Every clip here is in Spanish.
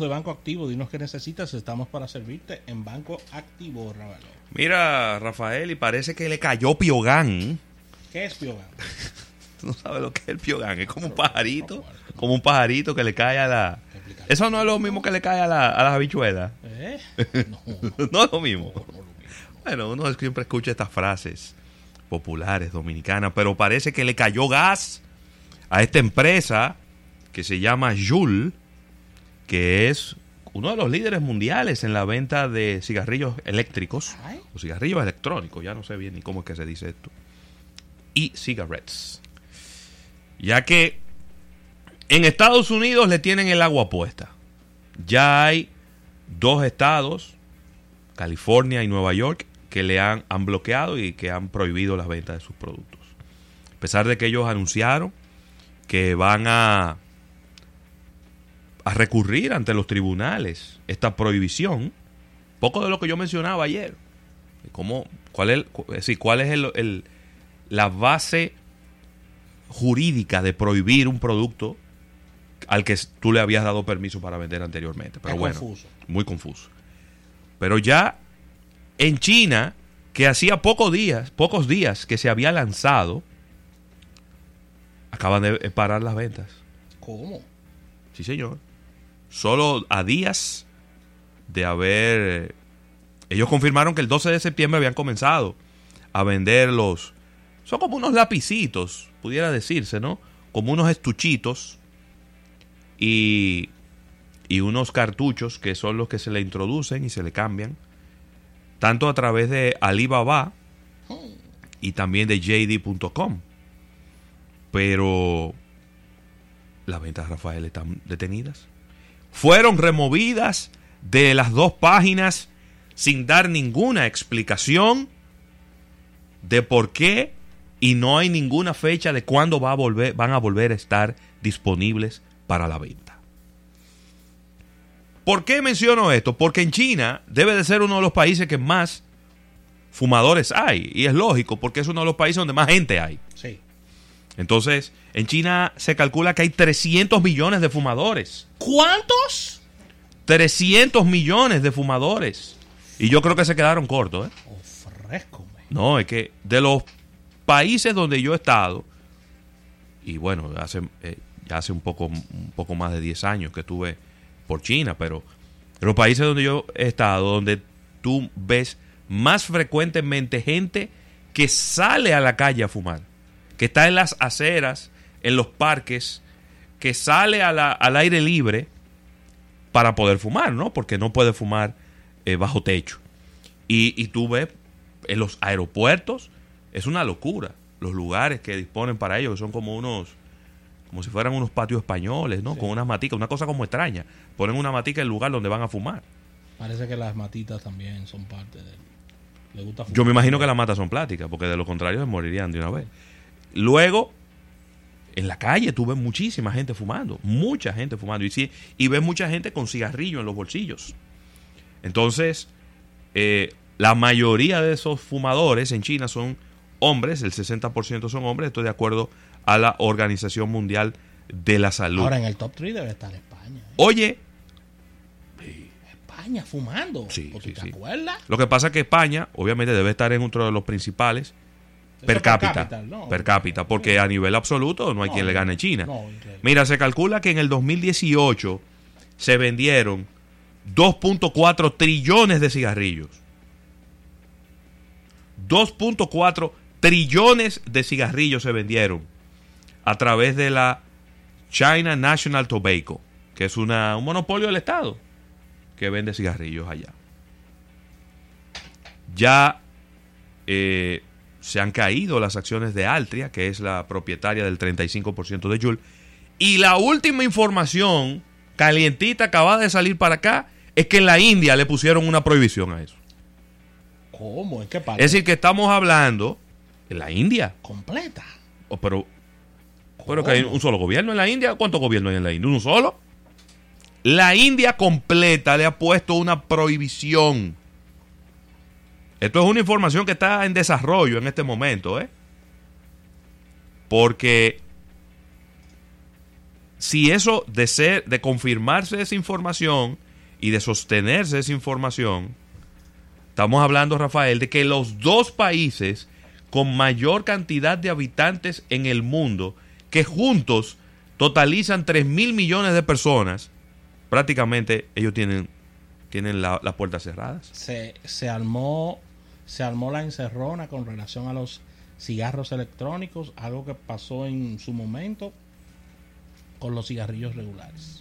de Banco Activo, dinos qué necesitas, estamos para servirte en Banco Activo, Ravelo. Mira, Rafael, y parece que le cayó Piogán. ¿Qué es Piogán? Tú no sabes lo que es el Piogán, es como un pajarito, como un pajarito que le cae a la... Eso no es lo mismo que le cae a, la, a las habichuelas. ¿Eh? No, no es lo mismo. Bueno, uno siempre escucha estas frases populares dominicanas, pero parece que le cayó gas a esta empresa que se llama Joule, que es uno de los líderes mundiales en la venta de cigarrillos eléctricos Ay. o cigarrillos electrónicos, ya no sé bien ni cómo es que se dice esto, y cigarettes. Ya que en Estados Unidos le tienen el agua puesta. Ya hay dos estados, California y Nueva York, que le han, han bloqueado y que han prohibido las ventas de sus productos. A pesar de que ellos anunciaron que van a, a recurrir ante los tribunales esta prohibición, poco de lo que yo mencionaba ayer. ¿Cómo, cuál es, cuál es el- el- la base jurídica de prohibir un producto al que tú le habías dado permiso para vender anteriormente? Pero Es bueno, confuso. muy confuso. Pero ya en China, que hacía pocos días, pocos días que se había lanzado, acaban de parar las ventas. ¿Cómo? Sí, señor. Solo a días de haber... Ellos confirmaron que el 12 de septiembre habían comenzado a vender los... Son como unos lapicitos, pudiera decirse, ¿no? Como unos estuchitos y, y unos cartuchos que son los que se le introducen y se le cambian. Tanto a través de Alibaba y también de JD.com. Pero las ventas, Rafael, están detenidas. Fueron removidas de las dos páginas sin dar ninguna explicación de por qué y no hay ninguna fecha de cuándo va a volver, van a volver a estar disponibles para la venta. ¿Por qué menciono esto? Porque en China debe de ser uno de los países que más fumadores hay. Y es lógico, porque es uno de los países donde más gente hay. Sí. Entonces, en China se calcula que hay 300 millones de fumadores. ¿Cuántos? 300 millones de fumadores. Y yo creo que se quedaron cortos. ¿eh? Ofrézcome. No, es que de los países donde yo he estado, y bueno, hace, eh, hace un poco, un poco más de 10 años que estuve por China, pero de los países donde yo he estado, donde tú ves más frecuentemente gente que sale a la calle a fumar, que está en las aceras, en los parques, que sale a la- al aire libre para poder fumar, ¿no? Porque no puede fumar eh, bajo techo. Y, y tú ves en los aeropuertos, es una locura. Los lugares que disponen para ello, que son como unos, como si fueran unos patios españoles, ¿no? Con unas maticas, una cosa como extraña. Ponen una matica en el lugar donde van a fumar. Parece que las matitas también son parte del... Le gusta Yo me imagino que las matas son plásticas, porque de lo contrario se morirían de una vez. Luego, en la calle tú ves muchísima gente fumando, mucha gente fumando, y, sí, y ves mucha gente con cigarrillo en los bolsillos. Entonces, eh, la mayoría de esos fumadores en China son hombres, el 60% son hombres, esto de acuerdo a la Organización Mundial de la Salud. Ahora en el top 3 debe estar España. ¿eh? Oye, España fumando. Sí, ¿O tú sí, te acuerdas? lo que pasa es que España, obviamente, debe estar en otro de los principales Per per cápita. Per cápita, porque a nivel absoluto no hay No, quien le gane a China. no. Mira, se calcula que en el 2018 se vendieron 2.4 trillones de cigarrillos. 2.4 trillones de cigarrillos se vendieron a través de la China National Tobacco, que es una, un monopolio del Estado que vende cigarrillos allá. Ya eh, se han caído las acciones de Altria, que es la propietaria del 35% de Juul. Y la última información, calientita, acabada de salir para acá, es que en la India le pusieron una prohibición a eso. ¿Cómo? ¿En qué parte? Es decir, que estamos hablando en la India. Completa. Oh, pero, pero que hay un solo gobierno en la India. ¿Cuántos gobiernos hay en la India? ¿Uno solo? La India completa le ha puesto una prohibición. Esto es una información que está en desarrollo en este momento, ¿eh? Porque si eso de ser, de confirmarse esa información y de sostenerse esa información, estamos hablando, Rafael, de que los dos países con mayor cantidad de habitantes en el mundo, que juntos totalizan 3 mil millones de personas, prácticamente ellos tienen, tienen la- las puertas cerradas. Se, se armó se armó la encerrona con relación a los cigarros electrónicos, algo que pasó en su momento con los cigarrillos regulares.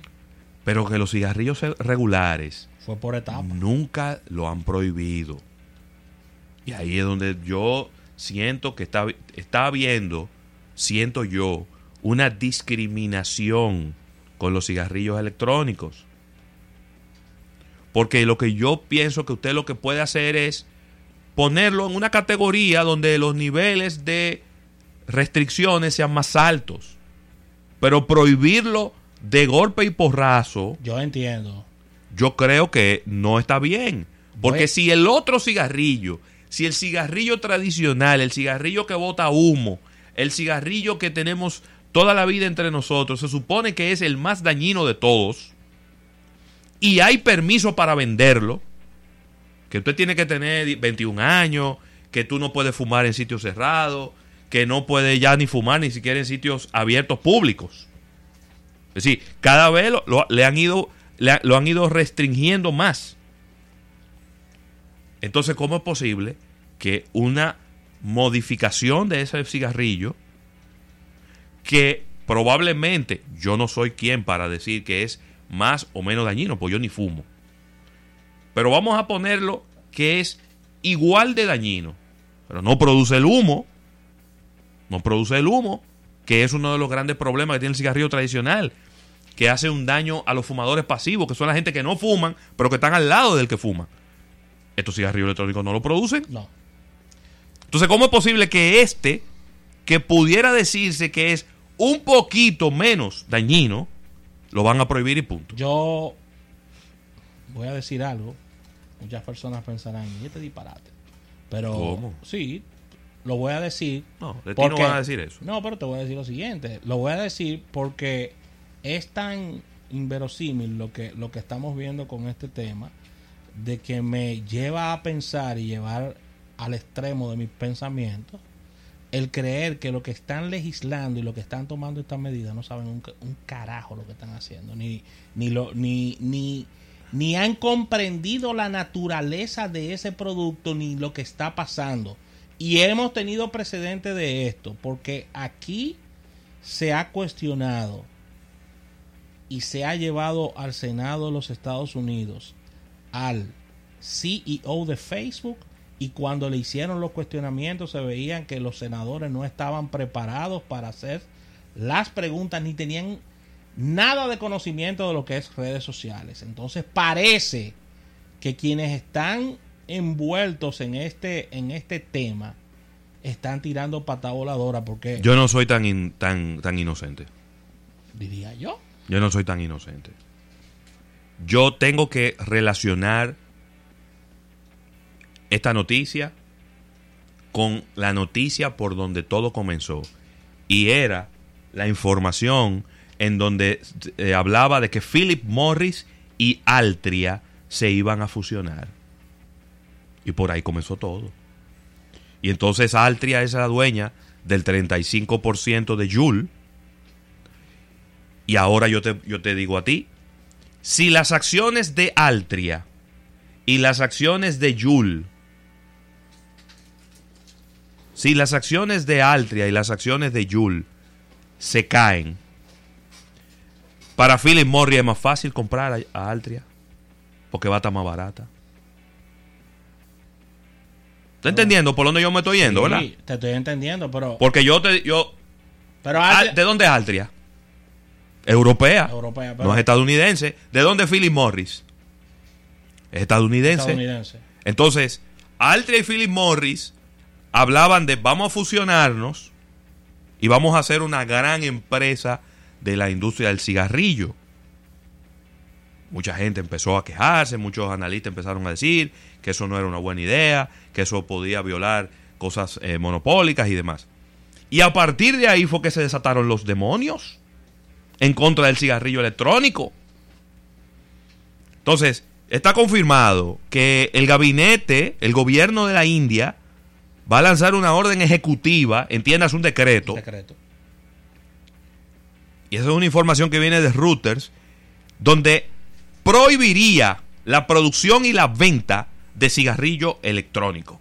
Pero que los cigarrillos regulares Fue por etapa. nunca lo han prohibido. Y ahí es donde yo siento que está, está habiendo, siento yo, una discriminación con los cigarrillos electrónicos. Porque lo que yo pienso que usted lo que puede hacer es ponerlo en una categoría donde los niveles de restricciones sean más altos. Pero prohibirlo de golpe y porrazo, Yo entiendo. yo creo que no está bien. Porque si el otro cigarrillo, si el cigarrillo tradicional, el cigarrillo que bota humo, el cigarrillo que tenemos toda la vida entre nosotros, se supone que es el más dañino de todos, y hay permiso para venderlo, que usted tiene que tener 21 años, que tú no puedes fumar en sitios cerrados, que no puedes ya ni fumar ni siquiera en sitios abiertos públicos. Es decir, cada vez lo, le han ido, lo han ido restringiendo más. Entonces, ¿cómo es posible que una modificación de ese cigarrillo, que probablemente yo no soy quien para decir que es más o menos dañino, pues yo ni fumo. Pero vamos a ponerlo que es igual de dañino, pero no produce el humo, no produce el humo, que es uno de los grandes problemas que tiene el cigarrillo tradicional, que hace un daño a los fumadores pasivos, que son la gente que no fuman, pero que están al lado del que fuma. Estos cigarrillos electrónicos no lo producen. No. Entonces, ¿cómo es posible que este, que pudiera decirse que es un poquito menos dañino, lo van a prohibir y punto? Yo voy a decir algo. Muchas personas pensarán, ¿y este disparate? Pero ¿Cómo? sí, lo voy a decir. No, de ti porque- no van a decir eso. No, pero te voy a decir lo siguiente. Lo voy a decir porque es tan inverosímil lo que, lo que estamos viendo con este tema de que me lleva a pensar y llevar al extremo de mis pensamientos el creer que lo que están legislando y lo que están tomando estas medidas no saben un, ca- un carajo lo que están haciendo ni ni lo ni ni ni han comprendido la naturaleza de ese producto ni lo que está pasando. Y hemos tenido precedente de esto porque aquí se ha cuestionado y se ha llevado al Senado de los Estados Unidos al CEO de Facebook y cuando le hicieron los cuestionamientos se veían que los senadores no estaban preparados para hacer las preguntas ni tenían nada de conocimiento de lo que es redes sociales. Entonces parece que quienes están envueltos en este en este tema están tirando pata voladora porque Yo no soy tan, in- tan, tan inocente. diría yo Yo no soy tan inocente. Yo tengo que relacionar esta noticia con la noticia por donde todo comenzó. Y era la información en donde eh, hablaba de que Philip Morris y Altria se iban a fusionar. Y por ahí comenzó todo. Y entonces Altria es la dueña del 35% de Joule. Y ahora yo te, yo te digo a ti, si las acciones de Altria y las acciones de Joule, si las acciones de Altria y las acciones de Joule se caen, para Philip Morris es más fácil comprar a, Altria porque va a estar más barata. ¿Estás entendiendo por dónde yo me estoy yendo, Sí, verdad? te estoy entendiendo pero Porque yo te yo pero Altria- ¿De dónde es Altria? Europea. Europea, pero- no es estadounidense. ¿De dónde es Philip Morris? Es estadounidense. estadounidense Entonces, Altria y Philip Morris hablaban de vamos a fusionarnos y vamos a hacer una gran empresa de la industria del cigarrillo. Mucha gente empezó a quejarse, muchos analistas empezaron a decir que eso no era una buena idea, que eso podía violar cosas eh, monopólicas y demás. Y a partir de ahí fue que se desataron los demonios en contra del cigarrillo electrónico. Entonces, está confirmado que el gabinete, el gobierno de la India, va a lanzar una orden ejecutiva, entiendas un decreto, Secreto. y esa es una información que viene de Reuters, donde prohibiría la producción y la venta de cigarrillo electrónico.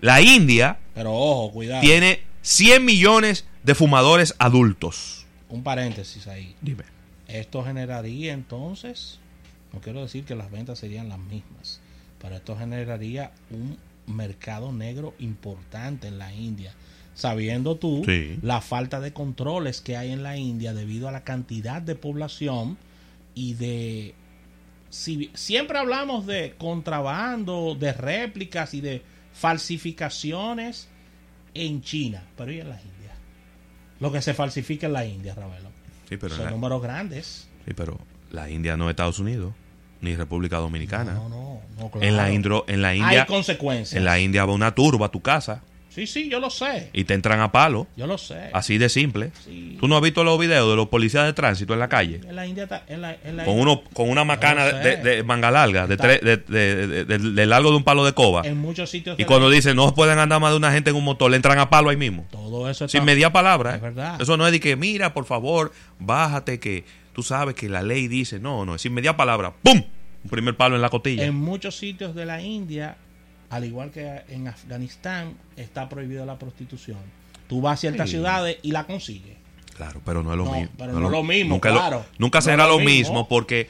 La India Pero ojo, cuidado. tiene 100 millones de fumadores adultos. Un paréntesis ahí. Dime. Esto generaría entonces, no quiero decir que las ventas serían las mismas, pero esto generaría un mercado negro importante en la India. Sabiendo tú Sí. la falta de controles que hay en la India debido a la cantidad de población y de... Si, siempre hablamos de contrabando, de réplicas y de falsificaciones en China, pero ¿y en la India? Lo que se falsifica en la India, Ravelo. Sí, pero, Son la, números grandes. sí, pero la India no es Estados Unidos, ni República Dominicana. No, no, no, en, la claro. Indro- en la Hay India, consecuencias. en la India va una turba a tu casa Sí, sí, yo lo sé. y te entran a palo, Yo lo sé. así de simple. Sí. ¿Tú no has visto los videos de los policías de tránsito en la calle? En la India está- en la, en la Con, uno, con una macana de, manga larga, de, tres- de, largo de un palo de coba. en muchos sitios Y cuando dicen no pueden andar más de una gente en un motor, le entran a palo ahí mismo. todo eso Sin está- media palabra. Es ¿eh? verdad. Eso no es de que, mira, por favor, bájate, que tú sabes que la ley dice. No, no, es sin media palabra. ¡Pum! Un primer palo en la costilla. En muchos sitios de la India, al igual que en Afganistán, está prohibida la prostitución. Tú vas a ciertas Sí. ciudades y la consigues. Claro, pero no es lo No, mismo. pero no es lo mismo, Nunca, claro. nunca será lo mismo, mismo. porque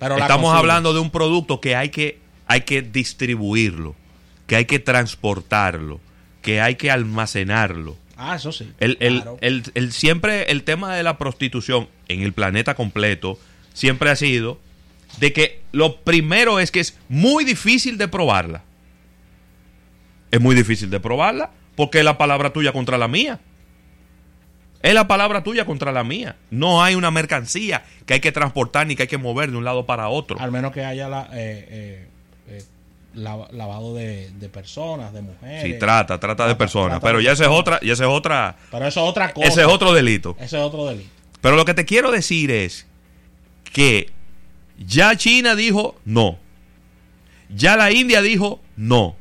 Pero estamos hablando de un producto que hay que, hay que distribuirlo, que hay que transportarlo, que hay que almacenarlo. Ah, eso sí. El, el- claro. el- el- siempre el tema de la prostitución en el planeta completo siempre ha sido de que lo primero es que es muy difícil de probarla. Es muy difícil de probarla porque es la palabra tuya contra la mía. Es la palabra tuya contra la mía. No hay una mercancía que hay que transportar ni que hay que mover de un lado para otro. Al menos que haya la, eh, eh, lava- lavado de, de personas, de mujeres. Sí, trata, trata de personas. trata Pero de ya esa es otra, ya esa es otra, Pero eso es otra cosa. ese es otro delito. Ese es otro delito. Pero lo que te quiero decir es que ya China dijo no. Ya la India dijo no.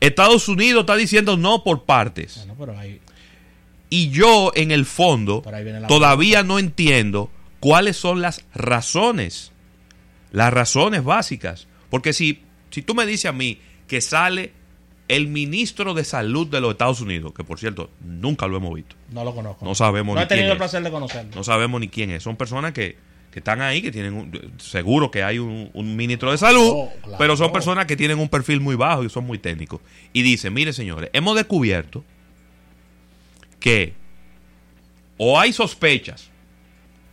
Estados Unidos está diciendo no por partes. Bueno, pero ahí, Y yo, en el fondo, la todavía no entiendo cuáles son las razones. Las razones básicas. Porque si, si tú me dices a mí que sale el ministro de salud de los Estados Unidos, que por cierto, nunca lo hemos visto. no lo conozco. No sabemos No ni he tenido quién el es. placer de conocerlo. No sabemos ni quién es. Son personas que, que están ahí, que tienen un- seguro que hay un, un ministro de salud, Oh, claro. pero son personas que tienen un perfil muy bajo y son muy técnicos. Y dicen, mire señores, hemos descubierto que o hay sospechas,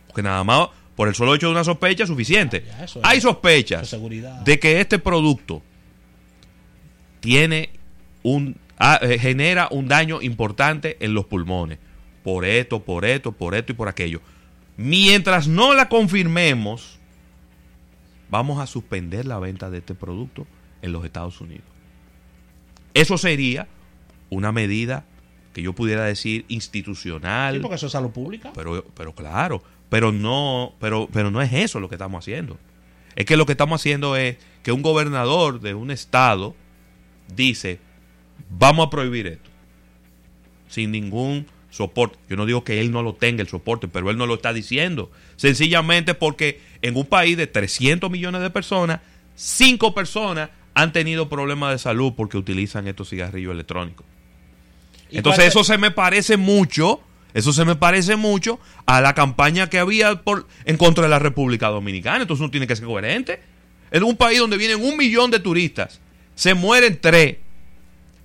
porque nada más por el solo hecho de una sospecha suficiente. Ya, es- hay sospechas de que este producto tiene un ah, eh, genera un daño importante en los pulmones por esto, por esto, por esto y por aquello. Mientras no la confirmemos, vamos a suspender la venta de este producto en los Estados Unidos. Eso sería una medida que yo pudiera decir institucional, Sí, porque eso es salud pública. pero, pero claro, pero no, pero, pero no es eso lo que estamos haciendo. Es que lo que estamos haciendo es que un gobernador de un estado dice, vamos a prohibir esto. Sin ningún soporte. Yo no digo que él no lo tenga el soporte, pero él no lo está diciendo. Sencillamente porque en un país de 300 millones de personas, 5 personas han tenido problemas de salud porque utilizan estos cigarrillos electrónicos. ¿Y Entonces eso se me parece mucho, eso se me parece mucho a la campaña que había por, en contra de la República Dominicana. Entonces uno tiene que ser coherente. En un país donde vienen un millón de turistas, se mueren tres.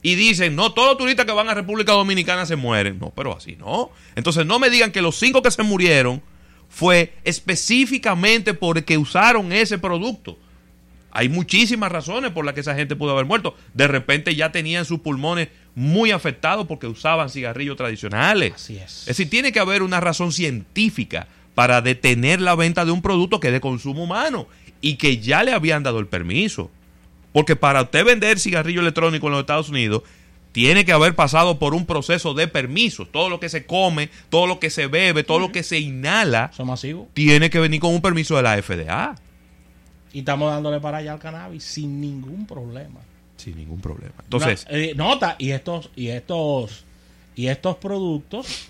Y dicen, no, todos los turistas que van a República Dominicana se mueren. No, pero así no. Entonces no me digan que los cinco que se murieron fue específicamente porque usaron ese producto. Hay muchísimas razones por las que esa gente pudo haber muerto. De repente ya tenían sus pulmones muy afectados porque usaban cigarrillos tradicionales. Así es. Es decir, tiene que haber una razón científica para detener la venta de un producto que es de consumo humano y que ya le habían dado el permiso. Porque para usted vender cigarrillo electrónico en los Estados Unidos, tiene que haber pasado por un proceso de permisos. Todo lo que se come, todo lo que se bebe, todo lo que se inhala, tiene que venir con un permiso de la FDA. Y estamos dándole para allá al cannabis sin ningún problema. Sin ningún problema. Entonces, No, eh, nota, y estos, y estos, y estos productos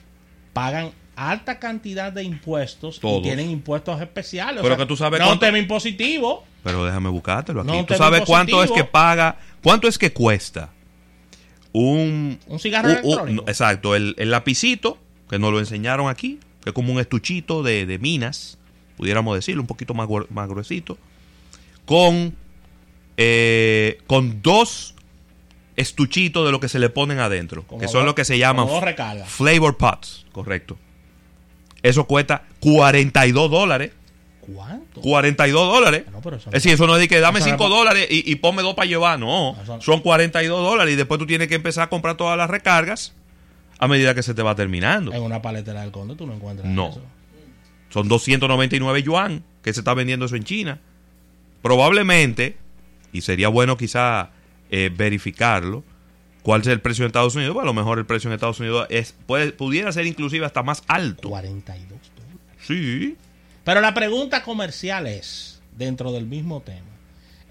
pagan alta cantidad de impuestos Todos. y tienen impuestos especiales. Pero que tú sabes no cuánto- un tema impositivo. pero déjame buscártelo aquí. No, ¿Tú sabes cuánto es que paga, cuánto es que cuesta un... Un cigarro un- electrónico. exacto, el, el lapicito, que nos lo enseñaron aquí, que es como un estuchito de, de minas, pudiéramos decirlo, un poquito más, más gruesito, con, eh, con dos estuchitos de lo que se le ponen adentro, Como que son dos- lo que se llaman flavor pots, correcto. Eso cuesta 42 dólares. ¿Cuánto? 42 dólares. No, pero Es decir, eso no es de que dame eso no 5 es pa- dólares y, y ponme dos para llevar. No, no- son 42 dólares y después tú tienes que empezar a comprar todas las recargas a medida que se te va terminando. En una paletera del conde tú no encuentras No. eso. Son 299 yuan que se está vendiendo eso en China. Probablemente, y sería bueno quizá eh, verificarlo, cuál es el precio en Estados Unidos. Bueno, a lo mejor el precio en Estados Unidos es, puede, pudiera ser inclusive hasta más alto. 42 dólares. Sí. Pero la pregunta comercial es, dentro del mismo tema,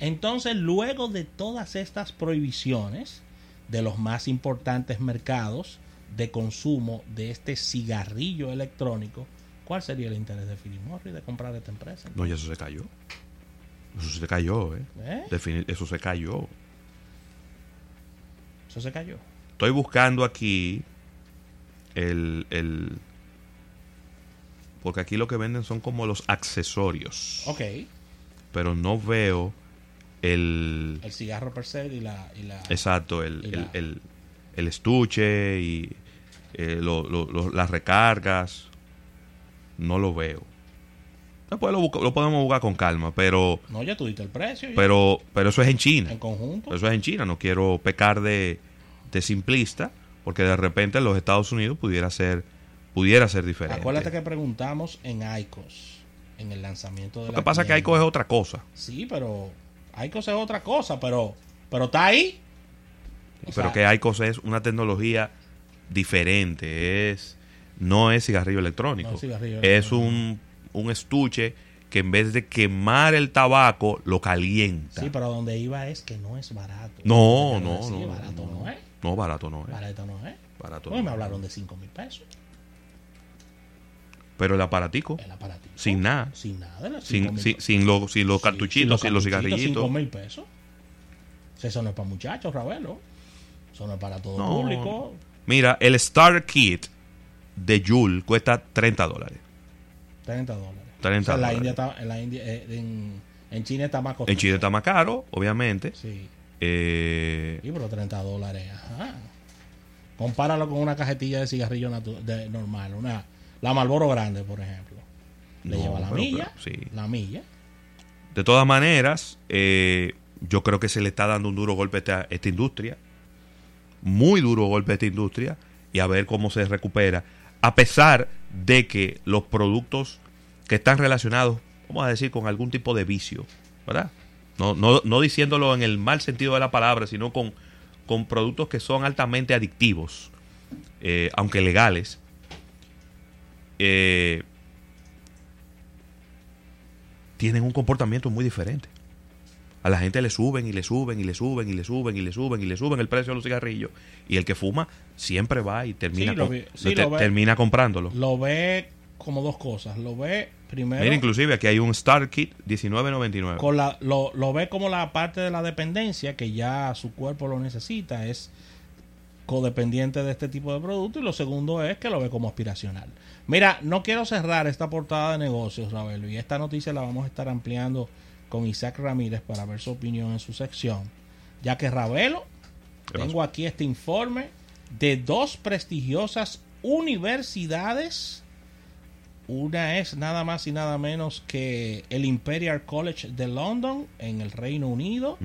entonces luego de todas estas prohibiciones de los más importantes mercados de consumo de este cigarrillo electrónico, ¿cuál sería el interés de Philip Morris de comprar esta empresa? No, ya eso se cayó. Eso se cayó, ¿eh? ¿Eh? Defini- eso se cayó. Eso se cayó. Estoy buscando aquí el, el... Porque aquí lo que venden son como los accesorios. Ok, Pero no veo el... el cigarro per se y la... Y la Exacto, el, Y el, la- el- el estuche y eh, lo- lo- lo- las recargas. No lo veo. Después lo, lo podemos buscar con calma, pero, No, ya tuviste el precio. ya. pero, pero eso es en China. en conjunto. Eso es en China. No quiero pecar de, de simplista, porque de repente en los Estados Unidos pudiera ser, pudiera ser diferente. Acuérdate que preguntamos en ICOS, en el lanzamiento de Lo la que pasa es que tienda. ICO es otra cosa. Sí, pero ICOS es otra cosa, pero pero está ahí. O pero sea, que ICOS es una tecnología diferente. Es, no es cigarrillo electrónico. No es cigarrillo es electrónico. un, un estuche que en vez de quemar el tabaco, lo calienta. Sí, pero donde iba es que no es barato. no, no, decir, no, Barato no, no, es. no, barato no es. Barato no es. Barato Hoy no me hablaron de 5 mil pesos. Pero el aparatico, El aparatito. sin nada. Sin nada. los Sin, 5.000 sin, sin los, sin los cartuchitos, sin los cigarrillitos. 5 mil pesos. Eso no es para muchachos, Ravelo. Eso no es para todo No. público. Mira, el Starter Kit de Joule cuesta 30 dólares. 30 dólares. 30 O sea, en la. India está, en, la India, eh, en, en China está más costoso. En Chile está más caro, obviamente. Sí. Eh, Sí, pero 30 dólares. Ajá. Compáralo con una cajetilla de cigarrillo de, normal. Una, la Malboro Grande, por ejemplo. Le No, lleva la pero- milla. pero, sí. La milla. De todas maneras, eh, yo creo que se le está dando un duro golpe a esta, esta industria. Muy duro golpe a esta industria. Y a ver cómo se recupera. A pesar de que los productos que están relacionados, vamos a decir, con algún tipo de vicio, ¿verdad? No, no, no diciéndolo en el mal sentido de la palabra, sino con, con productos que son altamente adictivos, eh, aunque legales. eh, tienen un comportamiento muy diferente. A la gente le suben y le suben y le suben y le suben y le suben y le suben el precio de los cigarrillos. Y el que fuma siempre va y termina, Sí, lo com- vi- sí, te- lo ve. termina comprándolo. Lo ve como dos cosas. Lo ve primero. Mira, inclusive aquí hay un Star Kit 19.99. con la, lo, lo ve como la parte de la dependencia que ya su cuerpo lo necesita, es codependiente de este tipo de producto y lo segundo es que lo ve como aspiracional. Mira, no quiero cerrar esta portada de negocios, Ravelo, y esta noticia la vamos a estar ampliando con Isaac Ramírez para ver su opinión en su sección, ya que Ravelo, ¿Qué tengo aquí este informe de dos prestigiosas universidades. Una es nada más y nada menos que el Imperial College de London en el Reino Unido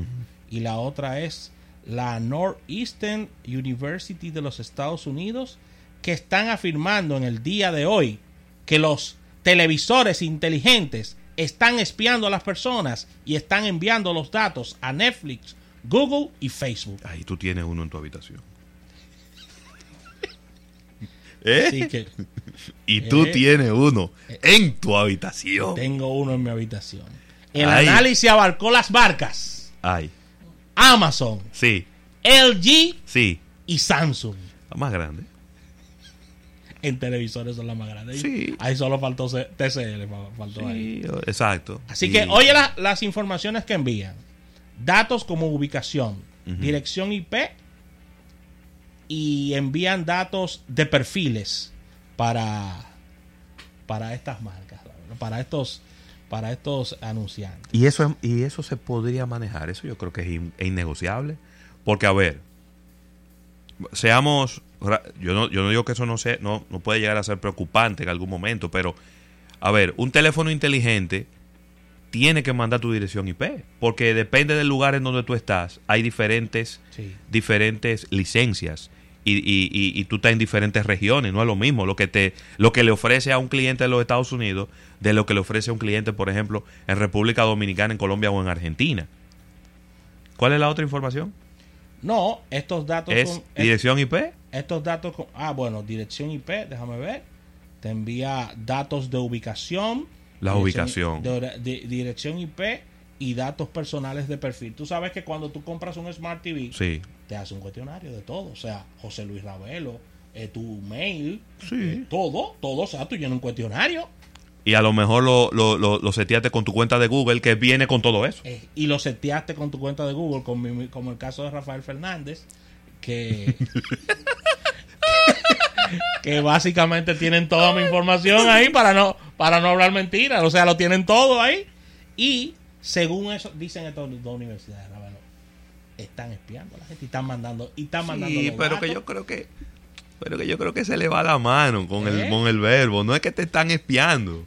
y la otra es la Northeastern University de los Estados Unidos que están afirmando en el día de hoy que los televisores inteligentes están espiando a las personas y están enviando los datos a Netflix, Google y Facebook. Ahí tú tienes uno en tu habitación. ¿Eh? Que, y tú ¿Eh? tienes uno eh. en tu habitación. Tengo uno en mi habitación. El análisis abarcó las barcas. Ay. Amazon. Sí. LG. Sí. Y Samsung. La más grande. En televisores son las más grandes. Sí. Ahí solo faltó TCL. fa- Faltó ahí. Exacto. Así Y- que oye la- las informaciones que envían. Datos como ubicación, dirección IP y envían datos de perfiles para, para estas marcas, para estos, para estos anunciantes. Y eso, es- y eso se podría manejar. Eso yo creo que es, in- es innegociable. Porque, a ver, seamos. Yo no, yo no digo que eso no, se, no, no puede llegar a ser preocupante en algún momento, pero, a ver, un teléfono inteligente tiene que mandar tu dirección IP. Porque depende del lugar en donde tú estás, hay diferentes, Sí. diferentes licencias. Y, y, y, y tú estás en diferentes regiones, no es lo mismo lo que te lo que le ofrece a un cliente de los Estados Unidos de lo que le ofrece a un cliente, por ejemplo, en República Dominicana, en Colombia o en Argentina. ¿Cuál es la otra información? No, estos datos Es son- dirección IP. Estos datos, con- ah, bueno, dirección IP, déjame ver. Te envía datos de ubicación. La ubicación. de de- dirección IP y datos personales de perfil. Tú sabes que cuando tú compras un Smart TV, Sí. te hace un cuestionario de todo. O sea, José Luis Ravelo, eh, tu mail, Sí. eh, todo, todo. O sea, tú llenas un cuestionario Y a lo mejor lo, lo, lo, lo seteaste con tu cuenta de Google que viene con todo eso. eh, y lo seteaste con tu cuenta de Google, como, mi- como el caso de Rafael Fernández, que, que básicamente tienen toda mi información ahí para no, para no hablar mentiras. O sea, lo tienen todo ahí. Y según eso, dicen estas dos universidades, Ravelo, están espiando a la gente y están mandando, y están mandando Sí, los pero que yo creo que pero que yo creo que se le va la mano con ¿Eh? el con el verbo, no es que te están espiando.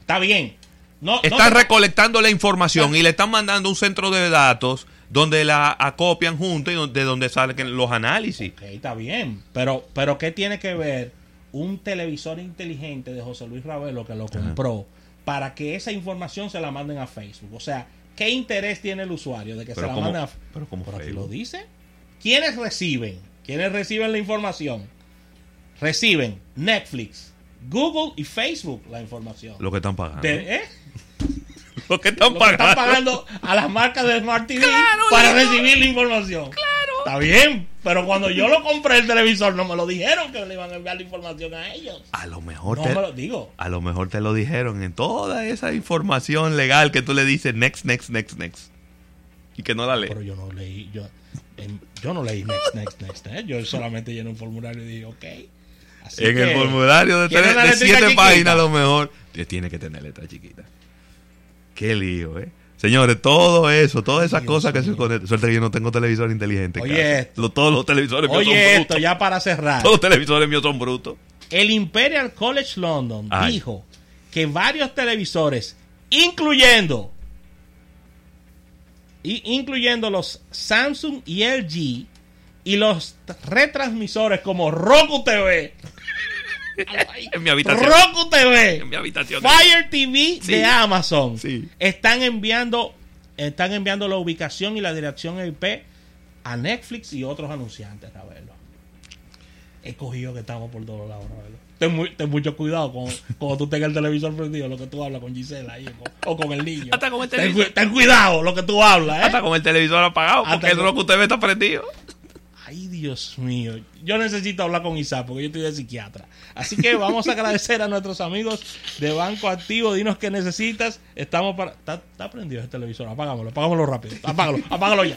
Está bien. No, Están no, recolectando la información y le están mandando a un centro de datos donde la acopian junto y de donde salen los análisis. Ok, está bien. Pero, pero ¿qué tiene que ver un televisor inteligente de José Luis Ravelo que lo compró para que esa información se la manden a Facebook? O sea, ¿qué interés tiene el usuario de que Pero se la manden a pero como aquí Facebook. lo dice. ¿Quiénes reciben? ¿Quiénes reciben la información? Reciben Netflix, Google y Facebook la información. Lo que están pagando. De- ¿eh? Lo que están Lo que pagando. están pagando a las marcas de Smart TV Claro, para Leo. recibir la información. Claro. Está bien, pero cuando yo lo compré el televisor no me lo dijeron que le iban a enviar la información a ellos. A lo mejor No te, me lo digo. a lo mejor te lo dijeron en toda esa información legal que tú le dices next, next, next, next. Y que no la lees. Pero yo no leí, yo, em, yo no leí next, next, next. ¿eh? Yo solamente llené un formulario y dije, ok. Así en el formulario de, ¿quieren tres- de siete chiquita? páginas a lo mejor tiene que tener letra chiquita. Qué lío, ¿eh? Señores, todo eso, todas esas Dios cosas que se conectan. Suerte que yo no tengo televisor inteligente. en Oye esto. Todos los televisores míos Oye, son esto brutos. ya para cerrar. Todos los televisores míos son brutos. El Imperial College London Ay. dijo que varios televisores, incluyendo y- incluyendo los Samsung y LG y los retransmisores como Roku TV, En mi habitación. Roku TV, En mi habitación. Fire TV Sí. de Amazon, Sí. están enviando están enviando la ubicación y la dirección IP a Netflix y otros anunciantes, Ravelo. He cogido que estamos por todos lados, Ravelo. Ten, muy- ten mucho cuidado con, cuando tú tengas el televisor prendido, lo que tú hablas con Gisela ahí, o, con, o con el niño. Hasta con el ten, televisor. ten cuidado lo que tú hablas, ¿eh? Hasta con el televisor apagado, Hasta porque el con- Roku TV está prendido. Ay, Dios mío. Yo necesito hablar con Isaac porque yo estoy de psiquiatra. Así que vamos a agradecer a nuestros amigos de Banco Activo. Dinos qué necesitas. Estamos para. Está, está prendido el televisor. Apagámoslo, apagámoslo rápido. Apágalo, apágalo ya.